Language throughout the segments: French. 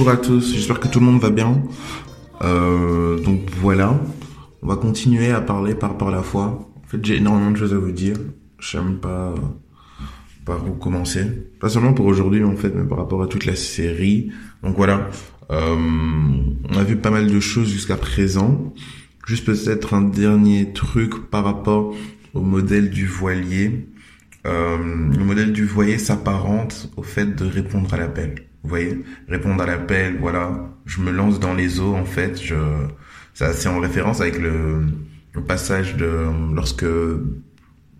Bonjour à tous, j'espère que tout le monde va bien. Euh, donc voilà, on va continuer à parler par à la foi. En fait, j'ai énormément de choses à vous dire. Je sais même pas par où commencer. Pas seulement pour aujourd'hui en fait, mais par rapport à toute la série. Donc voilà, euh, on a vu pas mal de choses jusqu'à présent. Juste peut-être un dernier truc par rapport au modèle du voilier. Euh, le modèle du voilier s'apparente au fait de répondre à l'appel. Vous voyez, répondre à l'appel, voilà, je me lance dans les eaux en fait, je ça c'est en référence avec le, le passage de lorsque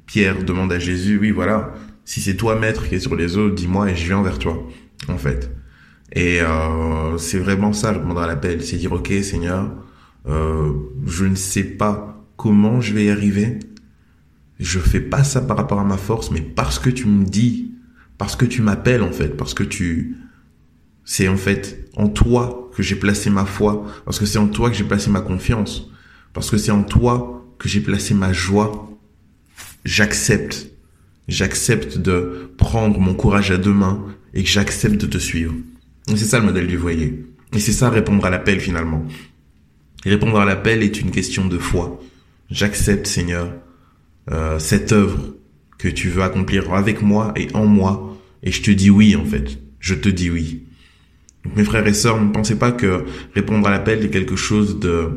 Pierre demande à Jésus, oui voilà, si c'est toi maître qui est sur les eaux, dis-moi et je viens vers toi en fait. Et euh, c'est vraiment ça répondre à l'appel, c'est dire ok Seigneur, euh, je ne sais pas comment je vais y arriver, je fais pas ça par rapport à ma force, mais parce que tu me dis, parce que tu m'appelles en fait, parce que tu, c'est en fait en toi que j'ai placé ma foi, parce que c'est en toi que j'ai placé ma confiance, parce que c'est en toi que j'ai placé ma joie. J'accepte, j'accepte de prendre mon courage à deux mains et que j'accepte de te suivre. C'est ça le modèle du voyer. Et c'est ça répondre à l'appel finalement. Répondre à l'appel est une question de foi. J'accepte, Seigneur, euh, cette œuvre que tu veux accomplir avec moi et en moi. Et je te dis oui, en fait. Je te dis oui. Mes frères et sœurs, ne pensez pas que répondre à l'appel est quelque chose de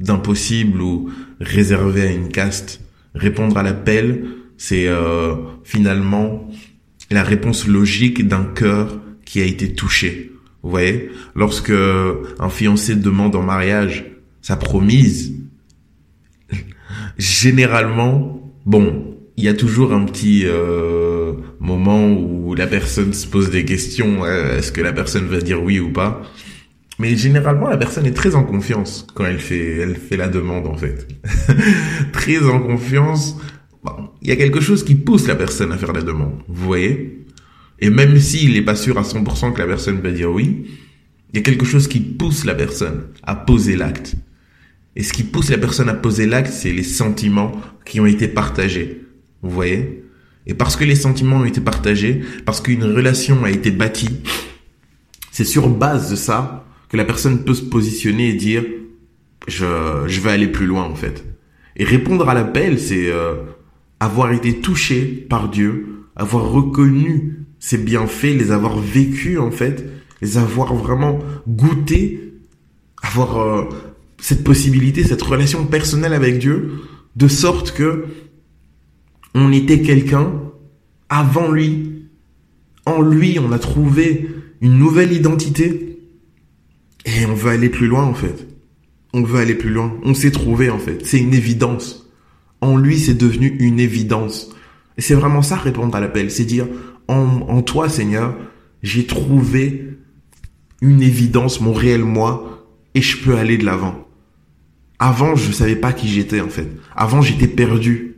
d'impossible ou réservé à une caste. Répondre à l'appel, c'est euh, finalement la réponse logique d'un cœur qui a été touché. Vous voyez, lorsque un fiancé demande en mariage sa promise, généralement, bon, il y a toujours un petit euh, moment où la personne se pose des questions. euh, Est-ce que la personne va dire oui ou pas Mais généralement, la personne est très en confiance quand elle fait, elle fait la demande en fait. très en confiance. Bon, il y a quelque chose qui pousse la personne à faire la demande. Vous voyez Et même s'il n'est pas sûr à 100% que la personne va dire oui, il y a quelque chose qui pousse la personne à poser l'acte. Et ce qui pousse la personne à poser l'acte, c'est les sentiments qui ont été partagés. Vous voyez? Et parce que les sentiments ont été partagés, parce qu'une relation a été bâtie, c'est sur base de ça que la personne peut se positionner et dire je, je vais aller plus loin en fait. Et répondre à l'appel, c'est euh, avoir été touché par Dieu, avoir reconnu ses bienfaits, les avoir vécus en fait, les avoir vraiment goûtés, avoir euh, cette possibilité, cette relation personnelle avec Dieu, de sorte que on était quelqu'un avant lui. En lui, on a trouvé une nouvelle identité. Et on veut aller plus loin, en fait. On veut aller plus loin. On s'est trouvé, en fait. C'est une évidence. En lui, c'est devenu une évidence. Et c'est vraiment ça, répondre à l'appel. C'est dire, en, en toi, Seigneur, j'ai trouvé une évidence, mon réel moi, et je peux aller de l'avant. Avant, je savais pas qui j'étais, en fait. Avant, j'étais perdu.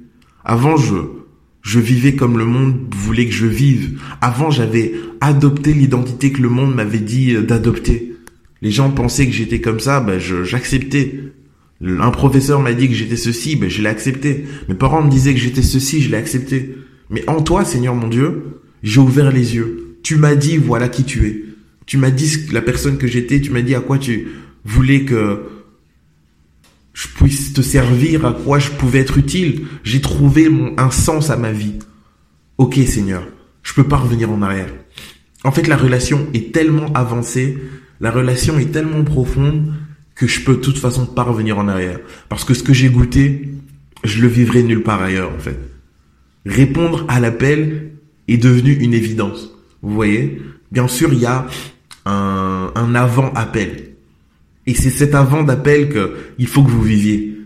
Avant, je, je vivais comme le monde voulait que je vive. Avant, j'avais adopté l'identité que le monde m'avait dit euh, d'adopter. Les gens pensaient que j'étais comme ça, je, j'acceptais. Un professeur m'a dit que j'étais ceci, ben je l'ai accepté. Mes parents me disaient que j'étais ceci, je l'ai accepté. Mais en toi, Seigneur mon Dieu, j'ai ouvert les yeux. Tu m'as dit voilà qui tu es. Tu m'as dit la personne que j'étais, tu m'as dit à quoi tu voulais que je puisse te servir, à quoi je pouvais être utile. J'ai trouvé mon, un sens à ma vie. Ok Seigneur, je peux pas revenir en arrière. En fait, la relation est tellement avancée, la relation est tellement profonde que je peux de toute façon pas revenir en arrière. Parce que ce que j'ai goûté, je le vivrai nulle part ailleurs en fait. Répondre à l'appel est devenu une évidence. Vous voyez? Bien sûr, il y a un, un avant-appel. Et c'est cet avant d'appel que il faut que vous viviez.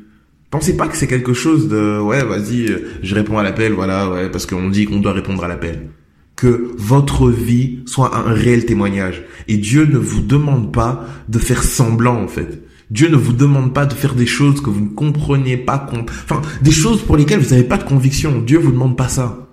Pensez pas que c'est quelque chose de ouais, vas-y, je réponds à l'appel, voilà, ouais, parce qu'on dit qu'on doit répondre à l'appel. Que votre vie soit un réel témoignage. Et Dieu ne vous demande pas de faire semblant en fait. Dieu ne vous demande pas de faire des choses que vous ne comprenez pas, enfin des choses pour lesquelles vous n'avez pas de conviction. Dieu vous demande pas ça.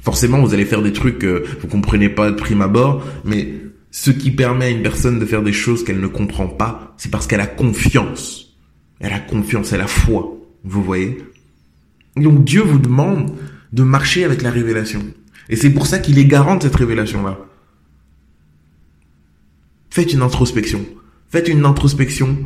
Forcément, vous allez faire des trucs que vous comprenez pas de prime abord, mais ce qui permet à une personne de faire des choses qu'elle ne comprend pas, c'est parce qu'elle a confiance. Elle a confiance, elle a foi. Vous voyez? Donc Dieu vous demande de marcher avec la révélation. Et c'est pour ça qu'il est garant de cette révélation-là. Faites une introspection. Faites une introspection.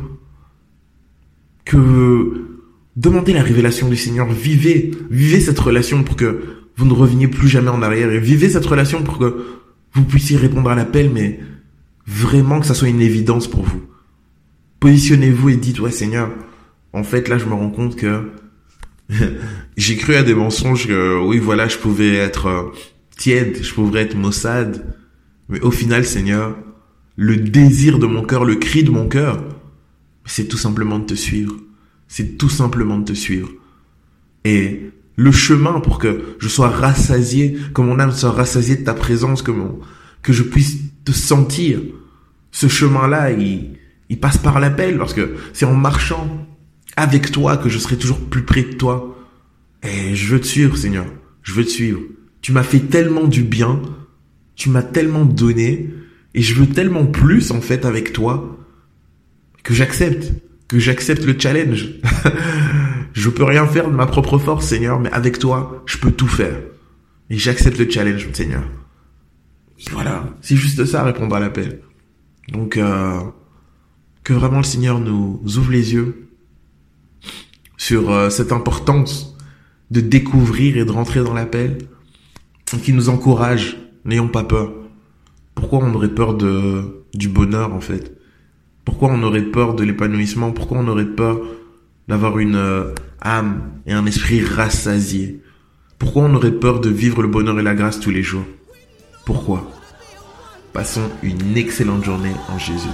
Que demandez la révélation du Seigneur. Vivez, vivez cette relation pour que vous ne reveniez plus jamais en arrière. Et vivez cette relation pour que vous puissiez répondre à l'appel, mais vraiment que ça soit une évidence pour vous. Positionnez-vous et dites, ouais Seigneur, en fait là je me rends compte que j'ai cru à des mensonges que oui voilà je pouvais être euh, tiède, je pouvais être maussade, mais au final Seigneur, le désir de mon cœur, le cri de mon cœur, c'est tout simplement de te suivre. C'est tout simplement de te suivre. Et le chemin pour que je sois rassasié, que mon âme soit rassasiée de ta présence, que que je puisse te sentir. Ce chemin-là, il, il passe par l'appel parce que c'est en marchant avec toi que je serai toujours plus près de toi. Et je veux te suivre, Seigneur. Je veux te suivre. Tu m'as fait tellement du bien. Tu m'as tellement donné. Et je veux tellement plus, en fait, avec toi, que j'accepte. Que j'accepte le challenge. Je peux rien faire de ma propre force, Seigneur, mais avec toi, je peux tout faire. Et j'accepte le challenge, Seigneur. voilà, c'est juste ça, répondre à l'appel. Donc, euh, que vraiment le Seigneur nous ouvre les yeux sur euh, cette importance de découvrir et de rentrer dans l'appel, qui nous encourage, n'ayons pas peur. Pourquoi on aurait peur de du bonheur en fait? Pourquoi on aurait peur de l'épanouissement? Pourquoi on aurait peur d'avoir une euh, âme et un esprit rassasié. Pourquoi on aurait peur de vivre le bonheur et la grâce tous les jours? Pourquoi? Passons une excellente journée en Jésus.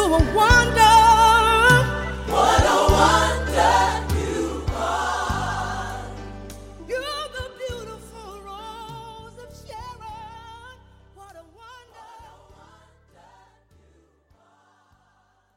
you a wonder.